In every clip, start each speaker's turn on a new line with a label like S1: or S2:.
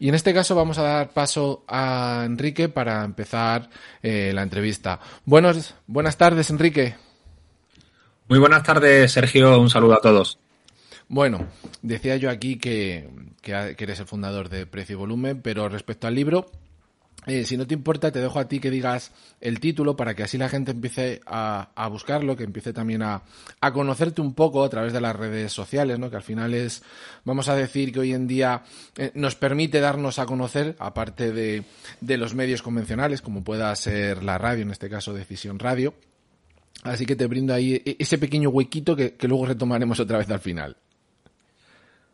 S1: Y en este caso vamos a dar paso a Enrique para empezar eh, la entrevista. Buenos, buenas tardes, Enrique.
S2: Muy buenas tardes, Sergio. Un saludo a todos.
S1: Bueno, decía yo aquí que, que, eres el fundador de Precio y Volumen, pero respecto al libro, eh, si no te importa, te dejo a ti que digas el título para que así la gente empiece a, buscarlo, que empiece también a, conocerte un poco a través de las redes sociales, ¿no? Que al final es, vamos a decir que hoy en día eh, nos permite darnos a conocer, aparte de, los medios convencionales, como pueda ser la radio, en este caso Decisión Radio. Así que te brindo ahí e, ese pequeño huequito que luego retomaremos otra vez al final.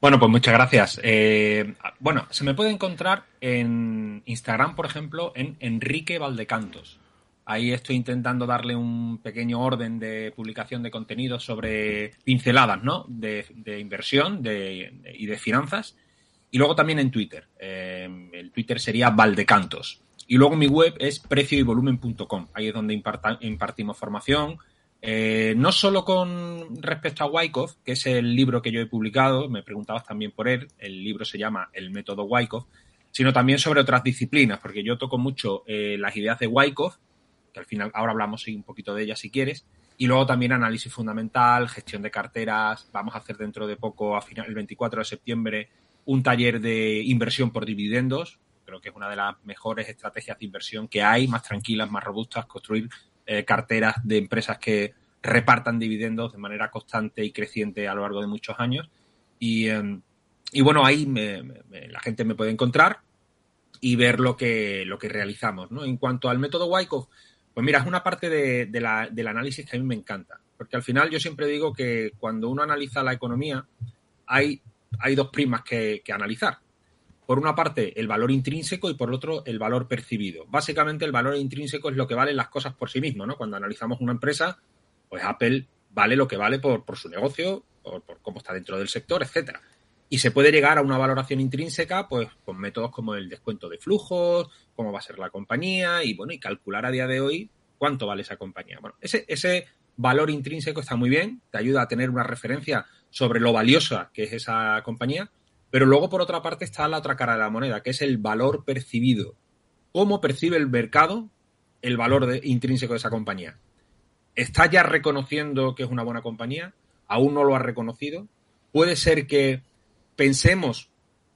S2: Bueno, pues muchas gracias. Eh, bueno, se me puede encontrar en Instagram, por ejemplo, en Enrique Valdecantos. Ahí estoy intentando darle un pequeño orden de publicación de contenido sobre pinceladas, ¿no? De, inversión y de finanzas. Y luego también en Twitter. Eh, el Twitter sería Valdecantos. Y luego mi web es precioyvolumen.com. Ahí es donde impartimos formación, eh, no solo con respecto a Wyckoff, que es el libro que yo he publicado, me preguntabas también por él, el libro se llama El método Wyckoff, sino también sobre otras disciplinas, porque yo toco mucho eh, las ideas de Wyckoff, que al final ahora hablamos un poquito de ellas si quieres, y luego también análisis fundamental, gestión de carteras, vamos a hacer dentro de poco, a final, el 24 de septiembre, un taller de inversión por dividendos, creo que es una de las mejores estrategias de inversión que hay, más tranquilas, más robustas, construir eh, carteras de empresas que repartan dividendos de manera constante y creciente a lo largo de muchos años. Y, em, bueno, ahí la gente me puede encontrar y ver lo que, lo que realizamos. ¿no? En cuanto al método Wyckoff, pues mira, es una parte de, del análisis que a mí me encanta. Porque al final yo siempre digo que cuando uno analiza la economía, hay, hay dos primas que analizar por una parte, el valor intrínseco y por otro, el valor percibido. Básicamente, el valor intrínseco es lo que valen las cosas por sí mismo, ¿no? Cuando analizamos una empresa, pues Apple vale lo que vale por, su negocio, por, cómo está dentro del sector, etcétera. Y se puede llegar a una valoración intrínseca, pues, con métodos como el descuento de flujos, cómo va a ser la compañía, y bueno, y calcular a día de hoy cuánto vale esa compañía. Bueno, ese, ese valor intrínseco está muy bien, te ayuda a tener una referencia sobre lo valiosa que es esa compañía, pero luego, por otra parte, está la otra cara de la moneda, que es el valor percibido. ¿Cómo percibe el mercado el valor intrínseco de esa compañía? ¿Está ya reconociendo que es una buena compañía? ¿Aún no lo ha reconocido? ¿Puede ser que pensemos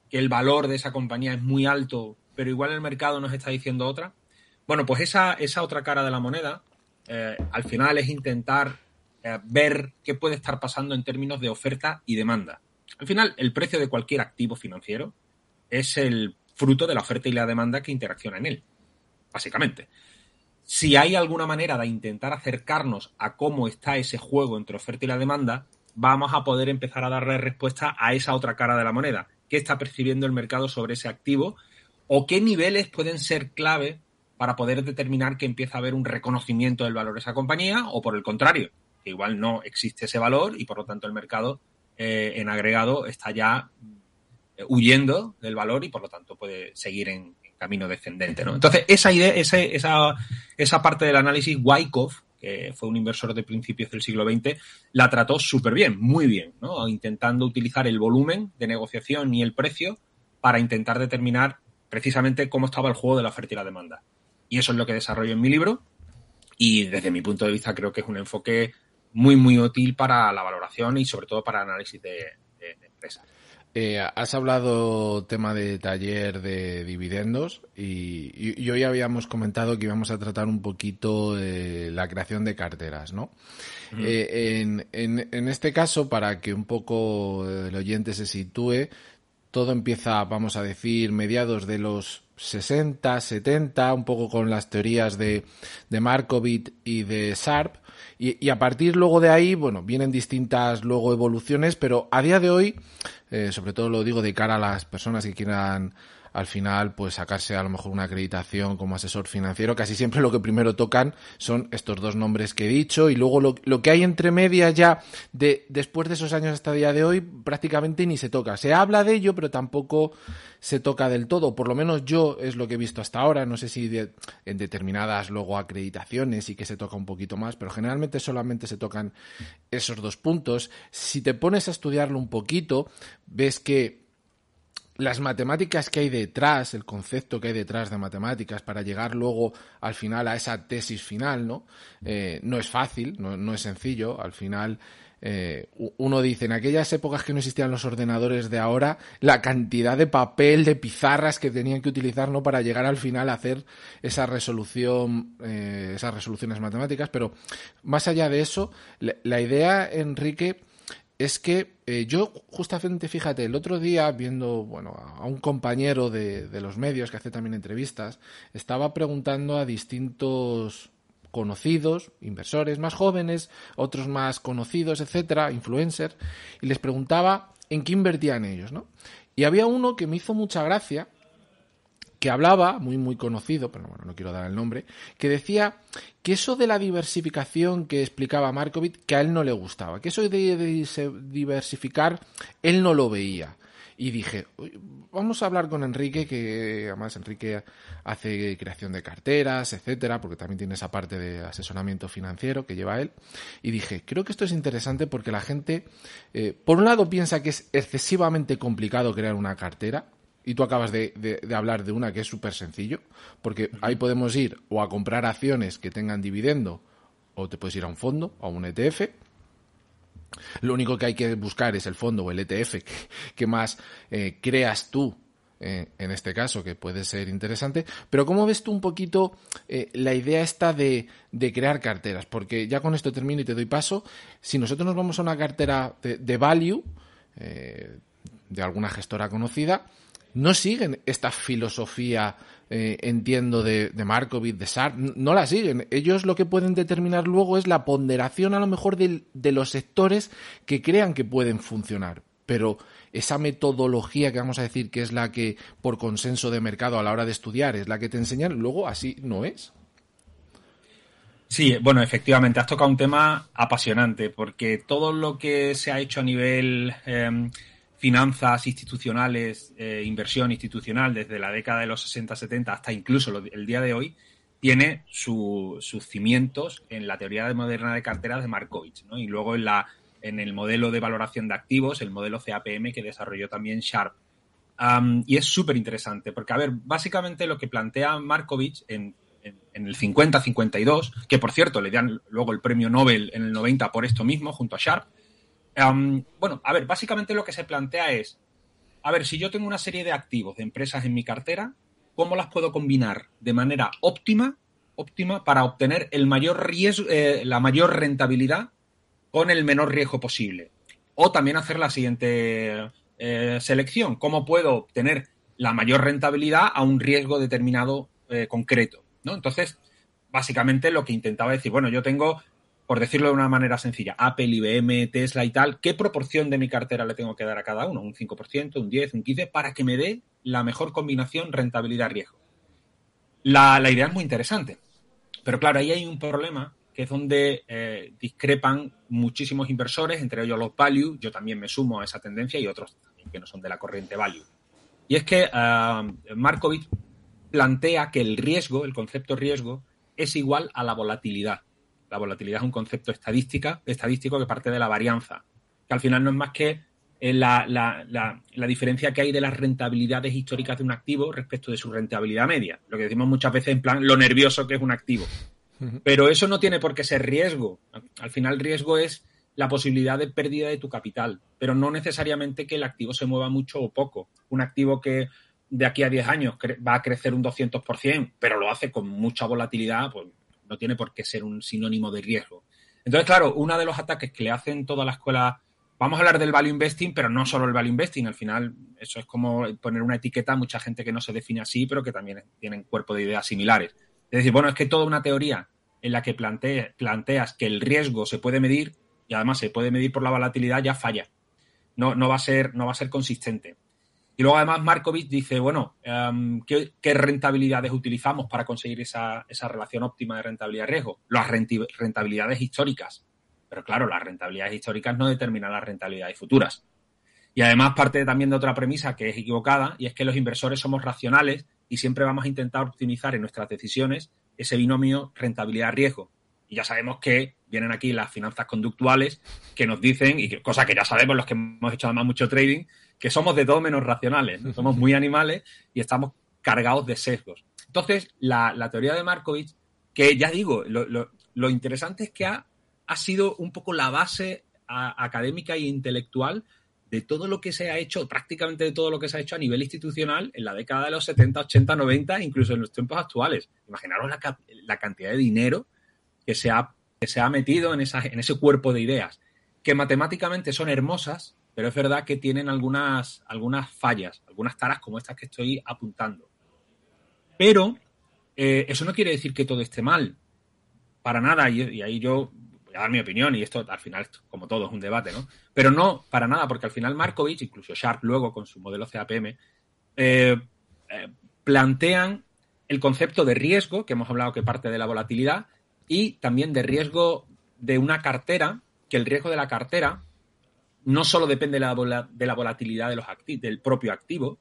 S2: que el valor de esa compañía es muy alto, pero igual el mercado nos está diciendo otra? Bueno, pues esa, esa otra cara de la moneda, eh, al final es intentar eh, ver qué puede estar pasando en términos de oferta y demanda. Al final, el precio de cualquier activo financiero es el fruto de la oferta y la demanda que interacciona en él, básicamente. Si hay alguna manera de intentar acercarnos a cómo está ese juego entre oferta y la demanda, vamos a poder empezar a darle respuesta a esa otra cara de la moneda. ¿Qué está percibiendo el mercado sobre ese activo? ¿O qué niveles pueden ser clave para poder determinar que empieza a haber un reconocimiento del valor de esa compañía? O por el contrario, que igual no existe ese valor y por lo tanto el mercado eh, en agregado está ya eh, huyendo del valor y por lo tanto puede seguir en, camino descendente. ¿no? Entonces, esa idea, esa, esa parte del análisis, Wyckoff, que fue un inversor de principios del siglo XX, la trató súper bien, muy bien, ¿no? intentando utilizar el volumen de negociación y el precio para intentar determinar precisamente cómo estaba el juego de la oferta y la demanda. Y eso es lo que desarrollo en mi libro y desde mi punto de vista creo que es un enfoque muy, muy útil para la valoración y sobre todo para análisis de, empresas.
S1: Eh, has hablado tema de taller de dividendos y, hoy habíamos comentado que íbamos a tratar un poquito la creación de carteras, ¿no? Eh, en, en, este caso, para que un poco el oyente se sitúe, todo empieza, vamos a decir, mediados de los 60, 70, un poco con las teorías de, de Markovic y de Sharp, y, a partir luego de ahí, bueno, vienen distintas luego evoluciones, pero a día de hoy, eh, sobre todo lo digo de cara a las personas que quieran al final pues sacarse a lo mejor una acreditación como asesor financiero, casi siempre lo que primero tocan son estos dos nombres que he dicho y luego lo, lo que hay entre medias ya de después de esos años hasta el día de hoy prácticamente ni se toca. Se habla de ello, pero tampoco se toca del todo, por lo menos yo es lo que he visto hasta ahora, no sé si en determinadas luego acreditaciones y que se toca un poquito más, pero generalmente solamente se tocan esos dos puntos. Si te pones a estudiarlo un poquito, ves que las matemáticas que hay detrás, el concepto que hay detrás de matemáticas para llegar luego al final a esa tesis final, ¿no? Eh, no es fácil, no, es sencillo. Al final, eh, uno dice, en aquellas épocas que no existían los ordenadores de ahora, la cantidad de papel, de pizarras que tenían que utilizar, ¿no? Para llegar al final a hacer esa resolución, eh, esas resoluciones matemáticas. Pero más allá de eso, la idea, Enrique, es que eh, yo justamente, fíjate, el otro día viendo, bueno, a un compañero de, de, los medios que hace también entrevistas, estaba preguntando a distintos conocidos, inversores más jóvenes, otros más conocidos, etcétera, influencers, y les preguntaba en qué invertían ellos, ¿no? Y había uno que me hizo mucha gracia, que hablaba, muy muy conocido, pero bueno, no quiero dar el nombre, que decía que eso de la diversificación que explicaba Markovic, que a él no le gustaba, que eso de diversificar, él no lo veía. Y dije, vamos a hablar con Enrique, que además Enrique hace creación de carteras, etcétera, porque también tiene esa parte de asesoramiento financiero que lleva él. Y dije, creo que esto es interesante porque la gente, eh, por un lado, piensa que es excesivamente complicado crear una cartera, y tú acabas de, de, de, hablar de una que es súper sencillo, porque ahí podemos ir o a comprar acciones que tengan dividendo, o te puedes ir a un fondo, a un ETF. Lo único que hay que buscar es el fondo o el ETF que, que más eh, creas tú eh, en este caso, que puede ser interesante. Pero ¿cómo ves tú un poquito eh, la idea esta de, de, crear carteras? Porque ya con esto termino y te doy paso. Si nosotros nos vamos a una cartera de, value, de alguna gestora conocida, no siguen esta filosofía, eh, entiendo, de, de Markovic, de Sharp, no la siguen. Ellos lo que pueden determinar luego es la ponderación a lo mejor de, los sectores que crean que pueden funcionar. Pero esa metodología que vamos a decir que es la que por consenso de mercado a la hora de estudiar es la que te enseñan, luego así no es.
S2: Sí, bueno, efectivamente, has tocado un tema apasionante, porque todo lo que se ha hecho a nivel eh, finanzas institucionales, eh, inversión institucional desde la década de los 60-70 hasta incluso el día de hoy, tiene su, sus cimientos en la teoría de moderna de carteras de Markovich, ¿no? Y luego en, la, en el modelo de valoración de activos, el modelo CAPM que desarrolló también Sharp. Y es súper interesante, porque, a ver, básicamente lo que plantea Markovich en, en, en el 50-52, que por cierto le dan luego el premio Nobel en el 90 por esto mismo, junto a Sharp, Bueno, a ver, básicamente lo que se plantea es, a ver, si yo tengo una serie de activos de empresas en mi cartera, ¿cómo las puedo combinar de manera óptima, óptima para obtener el mayor riesgo, eh, la mayor rentabilidad con el menor riesgo posible? O también hacer la siguiente eh, selección, ¿cómo puedo obtener la mayor rentabilidad a un riesgo determinado eh, concreto? ¿no? Entonces, básicamente lo que intentaba decir, bueno, yo tengo por decirlo de una manera sencilla, Apple, IBM, Tesla y tal, ¿qué proporción de mi cartera le tengo que dar a cada uno? ¿Un 5%, un 10%, un 15%? Para que me dé la mejor combinación rentabilidad-riesgo. La, la, idea es muy interesante. Pero claro, ahí hay un problema que es donde eh, discrepan muchísimos inversores, entre ellos los value, yo también me sumo a esa tendencia y otros también que no son de la corriente value. Y es que uh, Markovic plantea que el riesgo, el concepto riesgo, es igual a la volatilidad. La volatilidad es un concepto estadística, estadístico que parte de la varianza, que al final no es más que eh, la, la, la, la, diferencia que hay de las rentabilidades históricas de un activo respecto de su rentabilidad media. Lo que decimos muchas veces en plan lo nervioso que es un activo. Pero eso no tiene por qué ser riesgo. Al final, riesgo es la posibilidad de pérdida de tu capital, pero no necesariamente que el activo se mueva mucho o poco. Un activo que de aquí a 10 años va a crecer un 200%, pero lo hace con mucha volatilidad, pues no tiene por qué ser un sinónimo de riesgo. Entonces, claro, uno de los ataques que le hacen toda la escuela, vamos a hablar del value investing, pero no solo el value investing, al final eso es como poner una etiqueta a mucha gente que no se define así, pero que también tienen cuerpo de ideas similares. Es decir, bueno, es que toda una teoría en la que plante, planteas que el riesgo se puede medir y además se puede medir por la volatilidad ya falla. No va a ser consistente. Y luego además Markovich dice, bueno, um, ¿qué, ¿qué, rentabilidades utilizamos para conseguir esa, esa relación óptima de rentabilidad-riesgo? Las rentabilidades históricas. Pero claro, las rentabilidades históricas no determinan las rentabilidades futuras. Y además parte también de otra premisa que es equivocada, y es que los inversores somos racionales y siempre vamos a intentar optimizar en nuestras decisiones ese binomio rentabilidad-riesgo. Y ya sabemos que vienen aquí las finanzas conductuales que nos dicen, y cosa que ya sabemos los que hemos hecho además mucho trading, que somos de todo menos racionales, somos muy animales y estamos cargados de sesgos. Entonces, la, teoría de Markovich, que ya digo, lo, interesante es que ha, ha, sido un poco la base académica e intelectual de todo lo que se ha hecho, prácticamente de todo lo que se ha hecho a nivel institucional en la década de los 70, 80, 90, incluso en los tiempos actuales. Imaginaros la, cantidad de dinero que se ha, que se ha metido en, esa, en ese cuerpo de ideas, que matemáticamente son hermosas, pero es verdad que tienen algunas, algunas fallas, algunas taras como estas que estoy apuntando. Pero eh, eso no quiere decir que todo esté mal, para nada, y ahí yo voy a dar mi opinión y esto al final, como todo, es un debate, ¿no? Pero no para nada, porque al final Markovich, incluso Sharp luego con su modelo CAPM, eh, eh, plantean el concepto de riesgo, que hemos hablado que parte de la volatilidad, y también de riesgo de una cartera, que el riesgo de la cartera no solo depende de la, de la volatilidad de los del propio activo,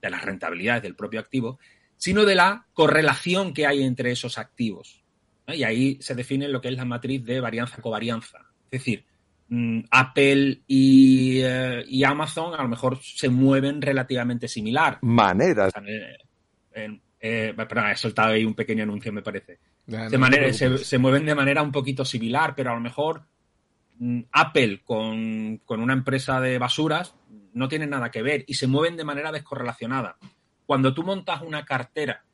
S2: de las rentabilidades del propio activo, sino de la correlación que hay entre esos activos. Y ahí se define lo que es la matriz de varianza-covarianza. Es decir, mm, Apple eh, y, Amazon a lo mejor se mueven relativamente similar.
S3: Maneras.
S2: Eh, perdón, he soltado ahí un pequeño anuncio, me parece. manera, se, mueven de manera un poquito similar, pero a lo mejor Apple con, con, una empresa de basuras no tiene nada que ver y se mueven de manera descorrelacionada. Cuando tú montas una cartera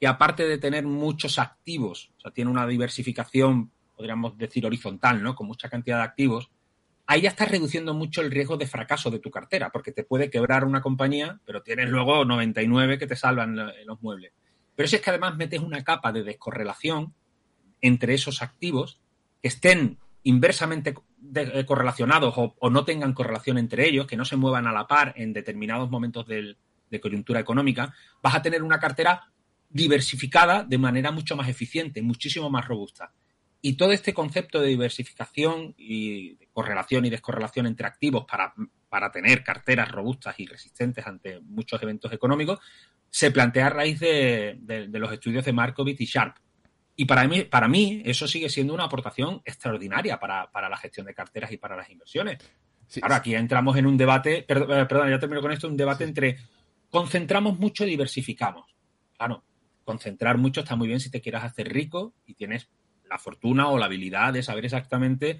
S2: que aparte de tener muchos activos, o sea, tiene una diversificación, podríamos decir, horizontal, ¿no? Con mucha cantidad de activos, ahí ya estás reduciendo mucho el riesgo de fracaso de tu cartera, porque te puede quebrar una compañía, pero tienes luego 99 que te salvan los muebles. Pero si es que además metes una capa de descorrelación entre esos activos que estén inversamente eh, correlacionados o, no tengan correlación entre ellos, que no se muevan a la par en determinados momentos de coyuntura económica, vas a tener una cartera diversificada de manera mucho más eficiente, muchísimo más robusta. Y todo este concepto de diversificación y de correlación y descorrelación entre activos para, para tener carteras robustas y resistentes ante muchos eventos económicos se plantea a raíz de, los estudios de Markovitz y Sharp. Y para mí, para mí eso sigue siendo una aportación extraordinaria para, la gestión de carteras y para las inversiones. Ahora, aquí entramos en un debate, perdón, eh, perdón, ya termino con esto, un debate entre concentramos mucho y diversificamos. Claro, concentrar mucho está muy bien si te quieras hacer rico y tienes la fortuna o la habilidad de saber exactamente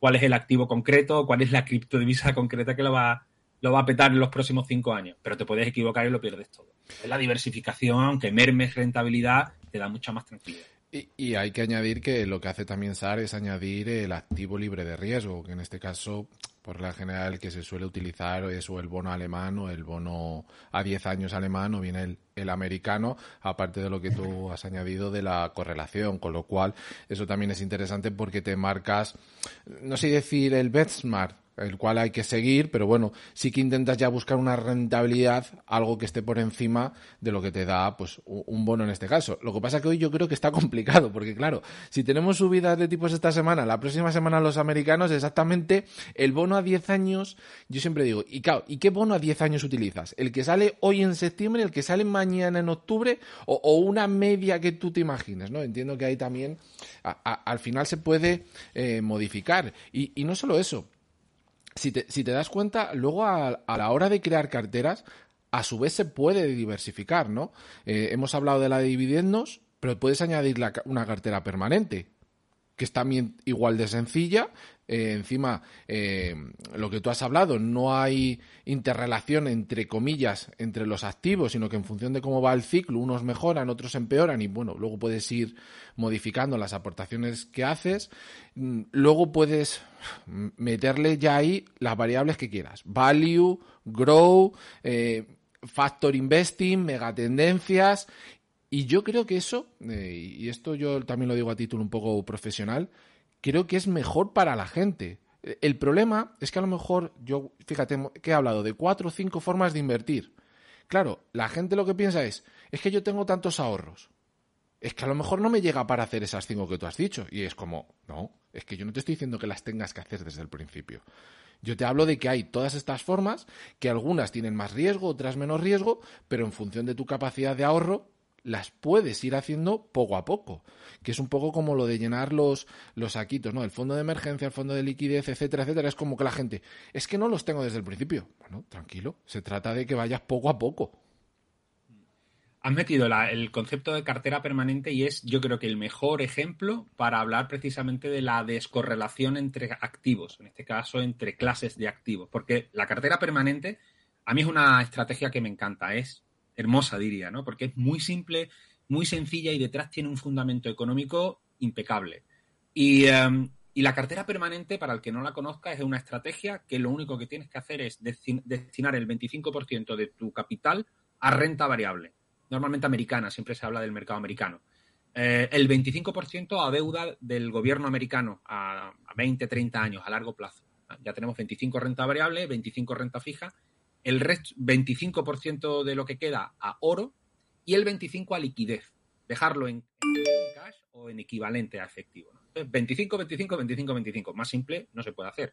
S2: cuál es el activo concreto, cuál es la criptodivisa concreta que lo va, lo va a petar en los próximos cinco años. Pero te puedes equivocar y lo pierdes todo. La diversificación, aunque mermes rentabilidad, te da mucha más tranquilidad.
S1: Y, hay que añadir que lo que hace también SAR es añadir el activo libre de riesgo, que en este caso, por la general, que se suele utilizar es o el bono alemán o el bono a 10 años alemán o bien el, el americano, aparte de lo que tú has añadido de la correlación, con lo cual eso también es interesante porque te marcas, no sé decir el benchmark, el cual hay que seguir, pero bueno, sí que intentas ya buscar una rentabilidad, algo que esté por encima de lo que te da pues un bono en este caso. Lo que pasa que hoy yo creo que está complicado, porque claro, si tenemos subidas de tipos esta semana, la próxima semana los americanos, exactamente el bono a 10 años, yo siempre digo, y claro, ¿y qué bono a 10 años utilizas? ¿El que sale hoy en septiembre, el que sale mañana en octubre, o, una media que tú te imagines, ¿no? Entiendo que ahí también al final se puede eh, modificar. y no solo eso, si te, si te das cuenta, luego a, la hora de crear carteras, a su vez se puede diversificar, ¿no? Eh, hemos hablado de la de dividendos, pero puedes añadir una cartera permanente que es también igual de sencilla. Eh, encima, eh, lo que tú has hablado, no hay interrelación entre comillas entre los activos, sino que en función de cómo va el ciclo, unos mejoran, otros empeoran y bueno, luego puedes ir modificando las aportaciones que haces. Mm, luego puedes meterle ya ahí las variables que quieras. Value, grow, eh, factor investing, megatendencias y yo creo que eso, eh, y esto yo también lo digo a título un poco profesional, creo que es mejor para la gente. El problema es que a lo mejor yo, fíjate, que he hablado de cuatro o cinco formas de invertir. Claro, la gente lo que piensa es, es que yo tengo tantos ahorros. Es que a lo mejor no me llega para hacer esas cinco que tú has dicho. Y es como, no, es que yo no te estoy diciendo que las tengas que hacer desde el principio. Yo te hablo de que hay todas estas formas, que algunas tienen más riesgo, otras menos riesgo, pero en función de tu capacidad de ahorro, las puedes ir haciendo poco a poco, que es un poco como lo de llenar los, los saquitos, ¿no? El fondo de emergencia, el fondo de liquidez, etcétera, etcétera. Es como que la gente, es que no los tengo desde el principio. Bueno, tranquilo, se trata de que vayas poco a poco.
S2: Has metido el concepto de cartera permanente y es, yo creo que el mejor ejemplo para hablar precisamente de la descorrelación entre activos, en este caso entre clases de activos, porque la cartera permanente a mí es una estrategia que me encanta, es hermosa diría, ¿no? Porque es muy simple, muy sencilla y detrás tiene un fundamento económico impecable. Y, em, y la cartera permanente, para el que no la conozca, es una estrategia que lo único que tienes que hacer es destinar el 25% de tu capital a renta variable normalmente americana, siempre se habla del mercado americano. Eh, el 25% a deuda del gobierno americano a, 20, 30 años, a largo plazo. Ya tenemos 25 renta variable, 25 renta fija, el resto, 25% de lo que queda a oro y el 25% a liquidez. Dejarlo en, cash o en equivalente a efectivo. 25, 25, 25, 25. Más simple no se puede hacer.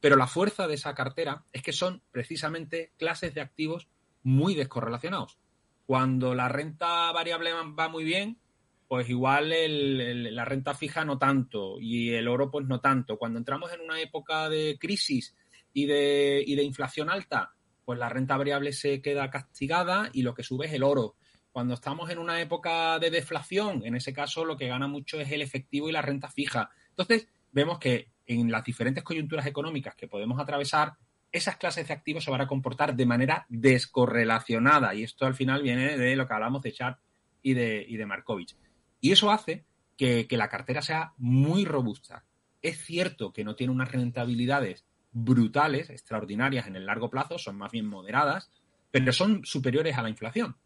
S2: Pero la fuerza de esa cartera es que son precisamente clases de activos muy descorrelacionados. Cuando la renta variable va muy bien, pues igual la renta fija no tanto y el oro pues no tanto. Cuando entramos en una época de crisis y de inflación alta, pues la renta variable se queda castigada y lo que sube es el oro. Cuando estamos en una época de deflación, en ese caso lo que gana mucho es el efectivo y la renta fija. Entonces, vemos que en las diferentes coyunturas económicas que podemos atravesar, esas clases de activos se van a comportar de manera descorrelacionada. Y esto al final viene de lo que hablamos de Chart y de, y Markovich. Y eso hace que, la cartera sea muy robusta. Es cierto que no tiene unas rentabilidades brutales, extraordinarias en el largo plazo, son más bien moderadas, pero son superiores a la inflación.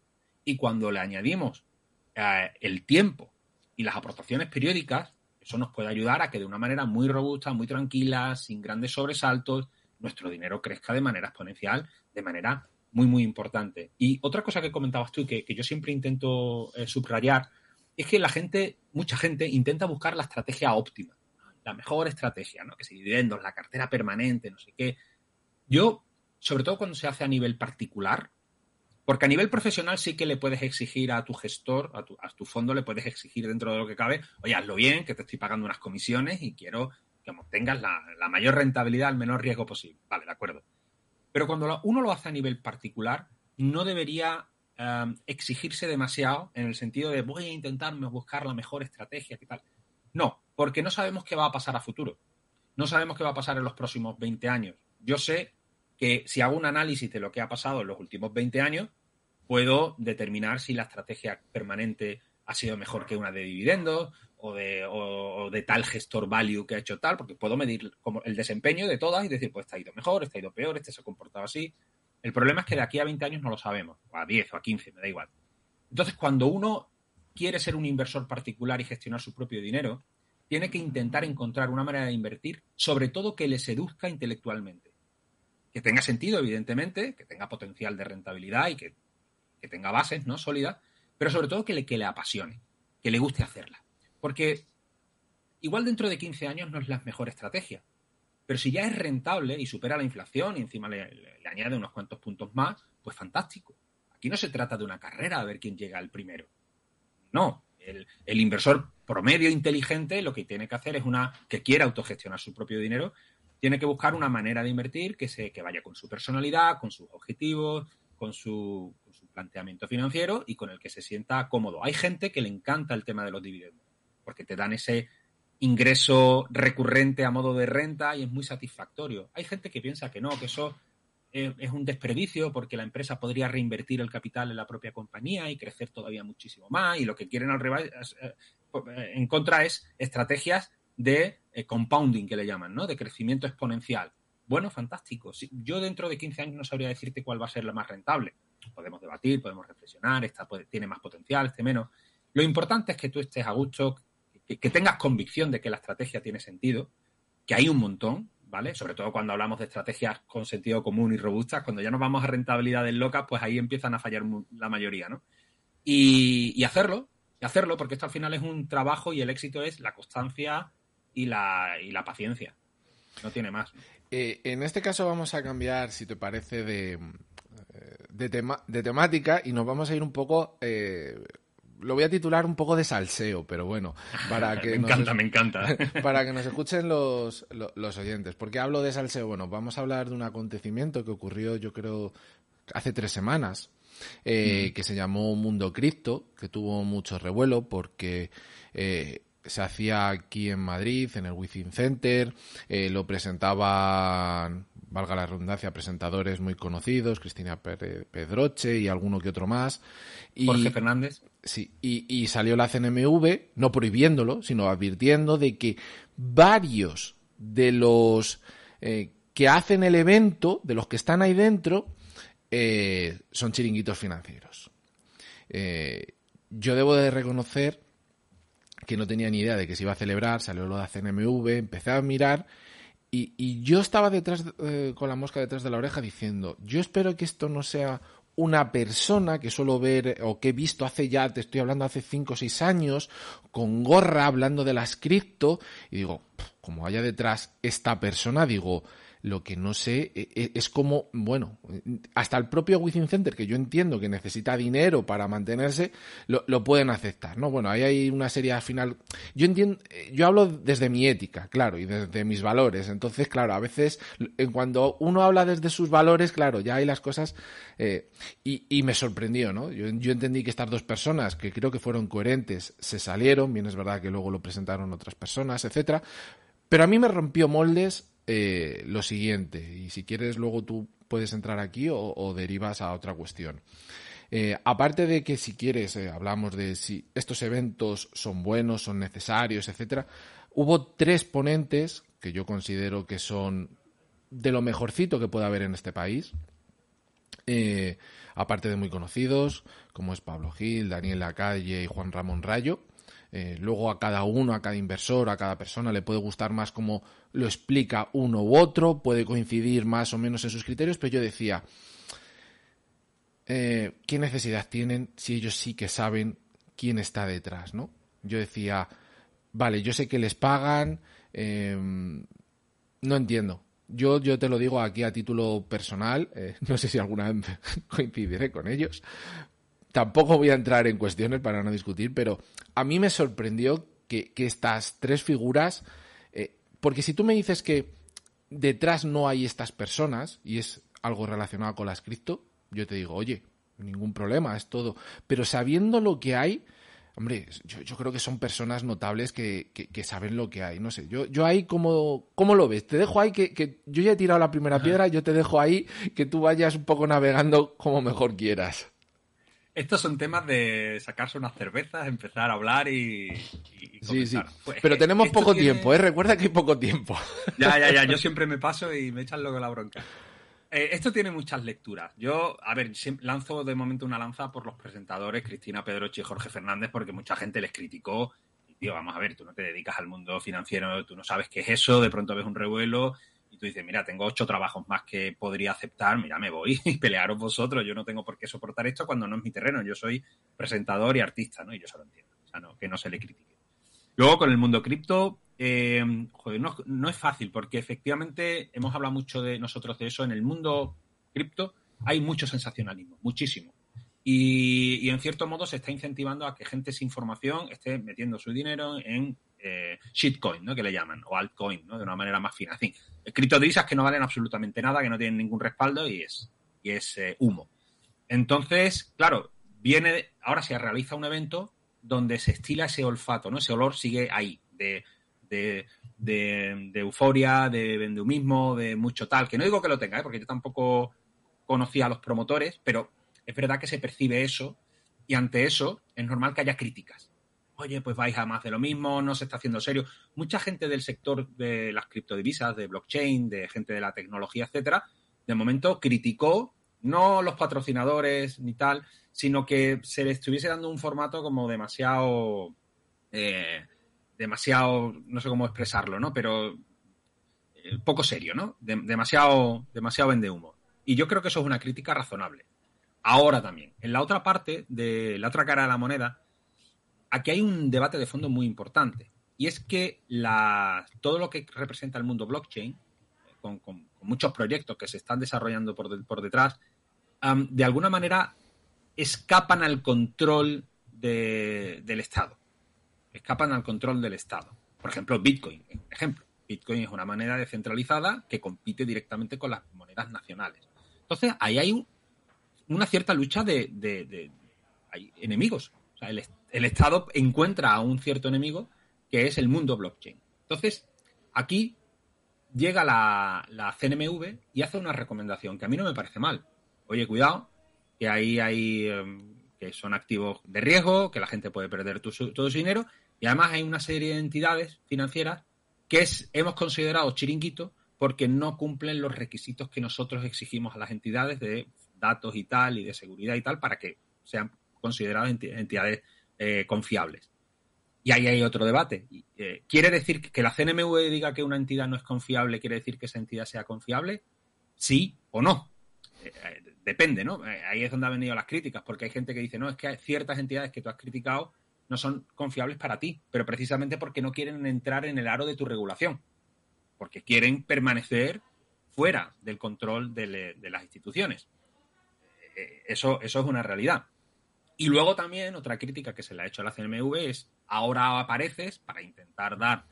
S2: Y cuando le añadimos eh, el tiempo y las aportaciones periódicas, eso nos puede ayudar a que de una manera muy robusta, muy tranquila, sin grandes sobresaltos, nuestro dinero crezca de manera exponencial, de manera muy, muy importante. Y otra cosa que comentabas tú, que, que yo siempre intento eh, subrayar, es que la gente, mucha gente, intenta buscar la estrategia óptima, la mejor estrategia, ¿no? Que si dividendos, la cartera permanente, no sé qué. Yo, sobre todo cuando se hace a nivel particular, porque a nivel profesional sí que le puedes exigir a tu gestor, a tu, a tu fondo, le puedes exigir dentro de lo que cabe, oye, hazlo bien, que te estoy pagando unas comisiones y quiero que obtengas la, mayor rentabilidad al menor riesgo posible. Vale, de acuerdo. Pero cuando uno lo hace a nivel particular, no debería em, exigirse demasiado en el sentido de voy a intentar buscar la mejor estrategia y tal. No, porque no sabemos qué va a pasar a futuro. No sabemos qué va a pasar en los próximos 20 años. Yo sé que si hago un análisis de lo que ha pasado en los últimos 20 años, puedo determinar si la estrategia permanente ha sido mejor que una de dividendos o de, tal gestor value que ha hecho tal, porque puedo medir como el desempeño de todas y decir, pues está ido mejor, está ido peor, este se ha comportado así. El problema es que de aquí a 20 años no lo sabemos, o a 10 o a 15, me da igual. Entonces, cuando uno quiere ser un inversor particular y gestionar su propio dinero, tiene que intentar encontrar una manera de invertir, sobre todo que le seduzca intelectualmente. Que tenga sentido, evidentemente, que tenga potencial de rentabilidad y que, tenga bases ¿no? sólidas, pero sobre todo que le, le apasione, que le guste hacerla. Porque igual dentro de 15 años no es la mejor estrategia. Pero si ya es rentable y supera la inflación y encima le, añade unos cuantos puntos más, pues fantástico. Aquí no se trata de una carrera a ver quién llega al primero. No, el, inversor promedio inteligente lo que tiene que hacer es una que quiera autogestionar su propio dinero, tiene que buscar una manera de invertir que se que vaya con su personalidad, con sus objetivos, con su, con su planteamiento financiero y con el que se sienta cómodo. Hay gente que le encanta el tema de los dividendos porque te dan ese ingreso recurrente a modo de renta y es muy satisfactorio. Hay gente que piensa que no, que eso es, un desperdicio porque la empresa podría reinvertir el capital en la propia compañía y crecer todavía muchísimo más y lo que quieren al revés, eh, en contra es estrategias de eh, compounding que le llaman, ¿no? De crecimiento exponencial. Bueno, fantástico. Yo dentro de 15 años no sabría decirte cuál va a ser la más rentable. Podemos debatir, podemos reflexionar, esta tiene más potencial, este menos. Lo importante es que tú estés a gusto, que, tengas convicción de que la estrategia tiene sentido, que hay un montón, ¿vale? Sobre todo cuando hablamos de estrategias con sentido común y robustas, cuando ya nos vamos a rentabilidades locas, pues ahí empiezan a fallar la mayoría, ¿no? Y, hacerlo, hacerlo, porque esto al final es un trabajo y el éxito es la constancia y la, y la paciencia. No tiene más.
S1: Eh, en este caso vamos a cambiar, si te parece, de, de, tema, de temática y nos vamos a ir un poco eh, lo voy a titular un poco de salseo, pero bueno, para que
S2: me encanta, me encanta.
S1: para que nos escuchen los, los, oyentes. ¿Por qué hablo de salseo? Bueno, vamos a hablar de un acontecimiento que ocurrió, yo creo, hace tres semanas, eh, mm. que se llamó Mundo Cripto, que tuvo mucho revuelo porque eh, se hacía aquí en Madrid, en el Within Center, eh, lo presentaban, valga la redundancia, presentadores muy conocidos, Cristina Pedroche y alguno que otro más.
S2: Y, Jorge Fernández.
S1: Sí, y, salió la CNMV, no prohibiéndolo, sino advirtiendo de que varios de los eh, que hacen el evento, de los que están ahí dentro, eh, son chiringuitos financieros. yo debo de reconocer que no tenía ni idea de que se iba a celebrar, salió lo de CNMV, empecé a mirar y, yo estaba detrás, eh, con la mosca detrás de la oreja diciendo, yo espero que esto no sea una persona que suelo ver o que he visto hace ya, te estoy hablando hace 5 o 6 años, con gorra hablando de las cripto, y digo, como haya detrás esta persona, digo, lo que no sé e, e, es como, bueno, hasta el propio Within Center, que yo entiendo que necesita dinero para mantenerse, lo, pueden aceptar, ¿no? Bueno, ahí hay una serie al final. Yo entiendo, yo hablo desde mi ética, claro, y desde mis valores. Entonces, claro, a veces, cuando uno habla desde sus valores, claro, ya hay las cosas. Eh, y, me sorprendió, ¿no? Yo, yo entendí que estas dos personas, que creo que fueron coherentes, se salieron, bien es verdad que luego lo presentaron otras personas, etcétera. Pero a mí me rompió moldes eh, lo siguiente, y si quieres luego tú puedes entrar aquí o, derivas a otra cuestión. Eh, aparte de que si quieres eh, hablamos de si estos eventos son buenos, son necesarios, etcétera, hubo tres ponentes que yo considero que son de lo mejorcito que puede haber en este país. aparte de muy conocidos, como es Pablo Gil, Daniel Lacalle y Juan Ramón Rayo. Eh, luego a cada uno, a cada inversor, a cada persona le puede gustar más cómo lo explica uno u otro, puede coincidir más o menos en sus criterios, pero yo decía, eh, ¿qué necesidad tienen si ellos sí que saben quién está detrás, no? Yo decía, vale, yo sé que les pagan, em, no entiendo. Yo, yo te lo digo aquí a título personal, eh, no sé si alguna vez coincidiré con ellos, tampoco voy a entrar en cuestiones para no discutir, pero a mí me sorprendió que, estas tres figuras, eh, porque si tú me dices que detrás no hay estas personas y es algo relacionado con las cripto, yo te digo, oye, ningún problema, es todo. Pero sabiendo lo que hay, hombre, yo, creo que son personas notables que, saben lo que hay. No sé, yo, yo ahí, ¿cómo, ¿cómo lo ves? Te dejo ahí que, que yo ya he tirado la primera piedra, yo te dejo ahí que tú vayas un poco navegando como mejor quieras.
S2: Estos son temas de sacarse unas cervezas, empezar a hablar y.
S1: sí, sí. Pues, Pero tenemos poco tiempo, ¿eh? Recuerda que hay poco tiempo.
S2: Ya, ya, ya. Yo siempre me paso y me echan luego la bronca. Eh, esto tiene muchas lecturas. Yo, a ver, lanzo de momento una lanza por los presentadores, Cristina Pedroche y Jorge Fernández, porque mucha gente les criticó. Tío, vamos a ver, tú no te dedicas al mundo financiero, tú no sabes qué es eso, de pronto ves un revuelo tú dices, mira, tengo ocho trabajos más que podría aceptar, mira, me voy y pelearos vosotros, yo no tengo por qué soportar esto cuando no es mi terreno, yo soy presentador y artista, ¿no? Y yo se lo entiendo, o sea, no, que no se le critique. Luego, con el mundo cripto, eh, joder, no, es fácil, porque efectivamente hemos hablado mucho de nosotros de eso, en el mundo cripto hay mucho sensacionalismo, muchísimo. Y, y, en cierto modo se está incentivando a que gente sin formación esté metiendo su dinero en eh, shitcoin, ¿no? Que le llaman, o altcoin, ¿no? De una manera más fina. En fin, criptodivisas que no valen absolutamente nada, que no tienen ningún respaldo y es, y es eh, humo. Entonces, claro, viene, ahora se realiza un evento donde se estila ese olfato, ¿no? Ese olor sigue ahí, de, de, de, de euforia, de vendehumismo, de mucho tal. Que no digo que lo tenga, ¿eh? porque yo tampoco conocía a los promotores, pero es verdad que se percibe eso y ante eso es normal que haya críticas oye, pues vais a más de lo mismo, no se está haciendo serio. Mucha gente del sector de las criptodivisas, de blockchain, de gente de la tecnología, etcétera, de momento criticó no los patrocinadores ni tal, sino que se le estuviese dando un formato como demasiado, eh, demasiado, no sé cómo expresarlo, ¿no? Pero eh, poco serio, ¿no? demasiado, demasiado vende humo. Y yo creo que eso es una crítica razonable. Ahora también, en la otra parte, de la otra cara de la moneda, aquí hay un debate de fondo muy importante. Y es que todo lo que representa el mundo blockchain, con, muchos proyectos que se están desarrollando por, detrás, de alguna manera escapan al control del Estado. Escapan al control del Estado. Por ejemplo, Bitcoin. Ejemplo. Bitcoin es una moneda descentralizada que compite directamente con las monedas nacionales. Entonces, ahí hay una cierta lucha de, hay enemigos. O sea, el, Estado encuentra a un cierto enemigo que es el mundo blockchain. Entonces, aquí llega la, CNMV y hace una recomendación que a mí no me parece mal. Oye, cuidado, que ahí hay em, que son activos de riesgo, que la gente puede perder todo su dinero y además hay una serie de entidades financieras que hemos considerado chiringuito porque no cumplen los requisitos que nosotros exigimos a las entidades de datos y tal y de seguridad y tal para que sean consideradas entidades eh, confiables. Y ahí hay otro debate. Eh, ¿Quiere decir que la CNMV diga que una entidad no es confiable, quiere decir que esa entidad sea confiable? Sí o no. Eh, depende, ¿no? ahí es donde han venido las críticas, porque hay gente que dice, no, es que hay ciertas entidades que tú has criticado no son confiables para ti, pero precisamente porque no quieren entrar en el aro de tu regulación, porque quieren permanecer fuera del control de, las instituciones. Eso, eso es una realidad. Y luego también otra crítica que se le ha hecho a la CNMV es, ahora apareces para intentar dar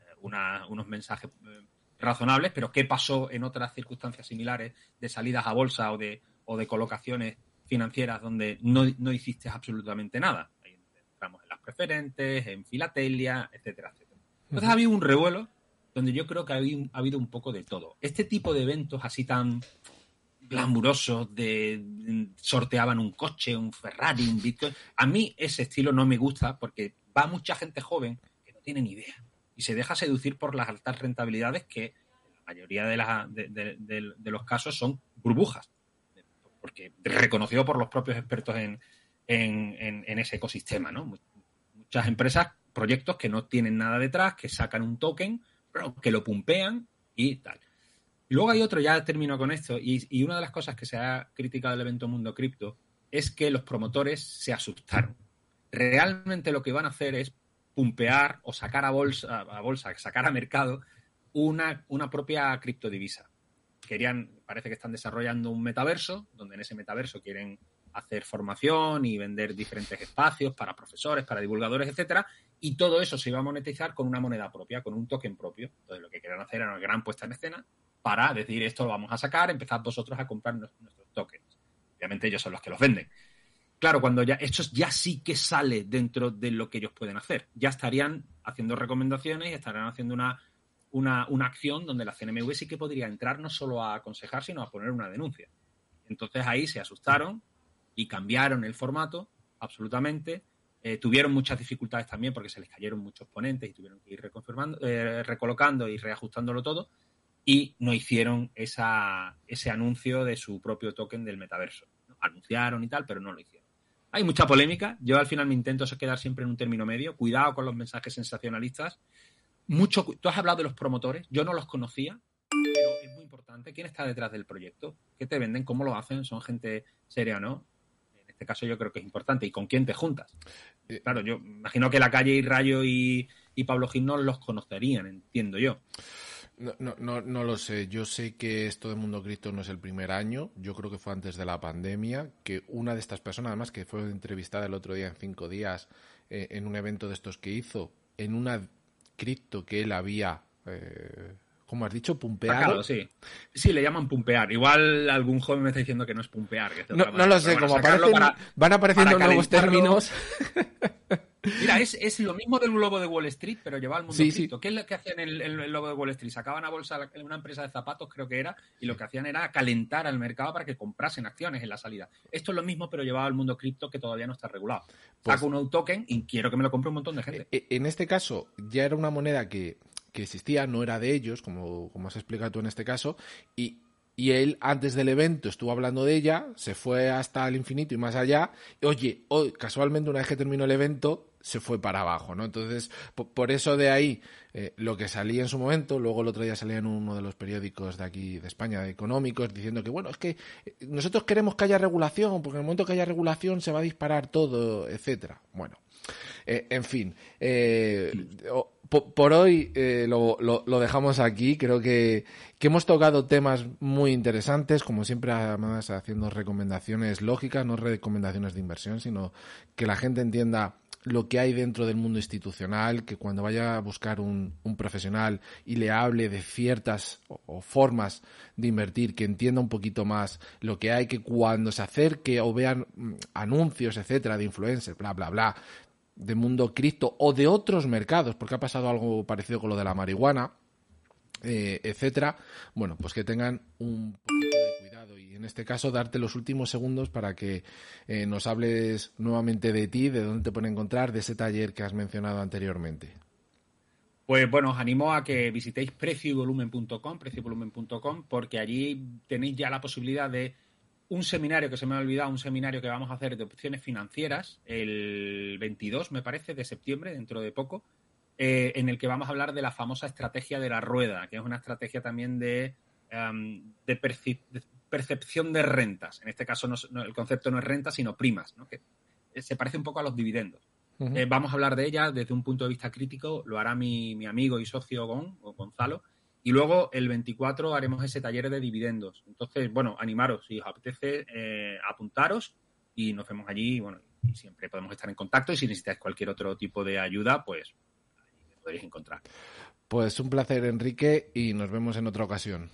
S2: eh, unos mensajes eh, razonables, pero ¿qué pasó en otras circunstancias similares de salidas a bolsa o de, o de colocaciones financieras donde no, no hiciste absolutamente nada? Ahí entramos en las preferentes, en filatelia, etcétera, etcétera. Entonces ha habido un revuelo donde yo creo que ha habido, un poco de todo. Este tipo de eventos así tan glamurosos de sorteaban un coche, un Ferrari, un Bitcoin. A mí ese estilo no me gusta porque va mucha gente joven que no tiene ni idea y se deja seducir por las altas rentabilidades que la mayoría de, los casos son burbujas. Porque reconocido por los propios expertos en, en ese ecosistema, ¿no? Muchas empresas, proyectos que no tienen nada detrás, que sacan un token que lo pumpean y tal. Luego hay otro, ya termino con esto, y, una de las cosas que se ha criticado del evento Mundo Cripto es que los promotores se asustaron. Realmente lo que van a hacer es pumpear o sacar a bolsa, a bolsa sacar a mercado una, una propia criptodivisa. Querían, parece que están desarrollando un metaverso, donde en ese metaverso quieren hacer formación y vender diferentes espacios para profesores, para divulgadores, etcétera, y todo eso se iba a monetizar con una moneda propia, con un token propio. Entonces lo que querían hacer era una gran puesta en escena para decir esto lo vamos a sacar, empezad vosotros a comprar nuestros tokens. Obviamente ellos son los que los venden. Claro, cuando ya esto ya sí que sale dentro de lo que ellos pueden hacer. Ya estarían haciendo recomendaciones y estarían haciendo una, una, una acción donde la CNMV sí que podría entrar no solo a aconsejar, sino a poner una denuncia. Entonces ahí se asustaron, y cambiaron el formato absolutamente. Eh, tuvieron muchas dificultades también porque se les cayeron muchos ponentes y tuvieron que ir reconfirmando, eh, recolocando y reajustándolo todo y no hicieron esa, ese anuncio de su propio token del metaverso. Anunciaron y tal, pero no lo hicieron. Hay mucha polémica. Yo al final me intento quedar siempre en un término medio. Cuidado con los mensajes sensacionalistas. Mucho, tú has hablado de los promotores. Yo no los conocía, pero es muy importante. ¿Quién está detrás del proyecto? ¿Qué te venden? ¿Cómo lo hacen? ¿Son gente seria o no? este caso yo creo que es importante. ¿Y con quién te juntas? Eh, claro, yo imagino que la calle y Rayo y, Pablo Gil no los conocerían, entiendo yo.
S1: No, no, no, lo sé. Yo sé que esto de Mundo Cripto no es el primer año. Yo creo que fue antes de la pandemia que una de estas personas, además que fue entrevistada el otro día en cinco días eh, en un evento de estos que hizo, en una cripto que él había eh, como has dicho, pumpear.
S2: sí. Sí, le llaman pumpear. Igual algún joven me está diciendo que no es pumpear.
S1: no, lo sé, como aparecen, van apareciendo nuevos términos.
S2: Mira, es, lo mismo del globo de Wall Street, pero lleva al mundo sí, ¿Qué es lo que hacían en el, el, globo de Wall Street? Sacaban a bolsa en una empresa de zapatos, creo que era, y lo que hacían era calentar al mercado para que comprasen acciones en la salida. Esto es lo mismo, pero llevado al mundo cripto que todavía no está regulado. Pues Saco un token y quiero que me lo compre un montón de gente.
S1: E, en este caso, ya era una moneda que que existía, no era de ellos, como, como has explicado tú en este caso, y, y él antes del evento estuvo hablando de ella, se fue hasta el infinito y más allá, y, oye, hoy, casualmente una vez que terminó el evento, se fue para abajo, ¿no? Entonces, por, eso de ahí, eh, lo que salía en su momento, luego el otro día salía en uno de los periódicos de aquí, de España, de económicos, diciendo que, bueno, es que eh, nosotros queremos que haya regulación, porque en el momento que haya regulación se va a disparar todo, etcétera. Bueno, Eh, en fin, eh, por, hoy eh, lo, lo, dejamos aquí. Creo que, que, hemos tocado temas muy interesantes, como siempre, además haciendo recomendaciones lógicas, no recomendaciones de inversión, sino que la gente entienda lo que hay dentro del mundo institucional, que cuando vaya a buscar un, un profesional y le hable de ciertas o, formas de invertir, que entienda un poquito más lo que hay, que cuando se acerque o vean mm, anuncios, etcétera, de influencers, bla, bla, bla, de mundo cripto o de otros mercados, porque ha pasado algo parecido con lo de la marihuana, eh, etcétera, bueno, pues que tengan un poquito de cuidado y en este caso darte los últimos segundos para que eh, nos hables nuevamente de ti, de dónde te pueden encontrar, de ese taller que has mencionado anteriormente.
S2: Pues bueno, os animo a que visitéis preciovolumen.com, preciovolumen.com, porque allí tenéis ya la posibilidad de un seminario que se me ha olvidado, un seminario que vamos a hacer de opciones financieras el 22, me parece, de septiembre, dentro de poco, eh, en el que vamos a hablar de la famosa estrategia de la rueda, que es una estrategia también de, em, de, percepción de rentas. En este caso no, el concepto no es renta, sino primas, ¿no? que se parece un poco a los dividendos. Eh, vamos a hablar de ella desde un punto de vista crítico, lo hará mi, mi amigo y socio Gon, o Gonzalo, y luego el 24 haremos ese taller de dividendos. Entonces, bueno, animaros, si os apetece, eh, apuntaros y nos vemos allí. Bueno, y siempre podemos estar en contacto y si necesitáis cualquier otro tipo de ayuda, pues ahí me podréis encontrar.
S1: Pues un placer, Enrique, y nos vemos en otra ocasión.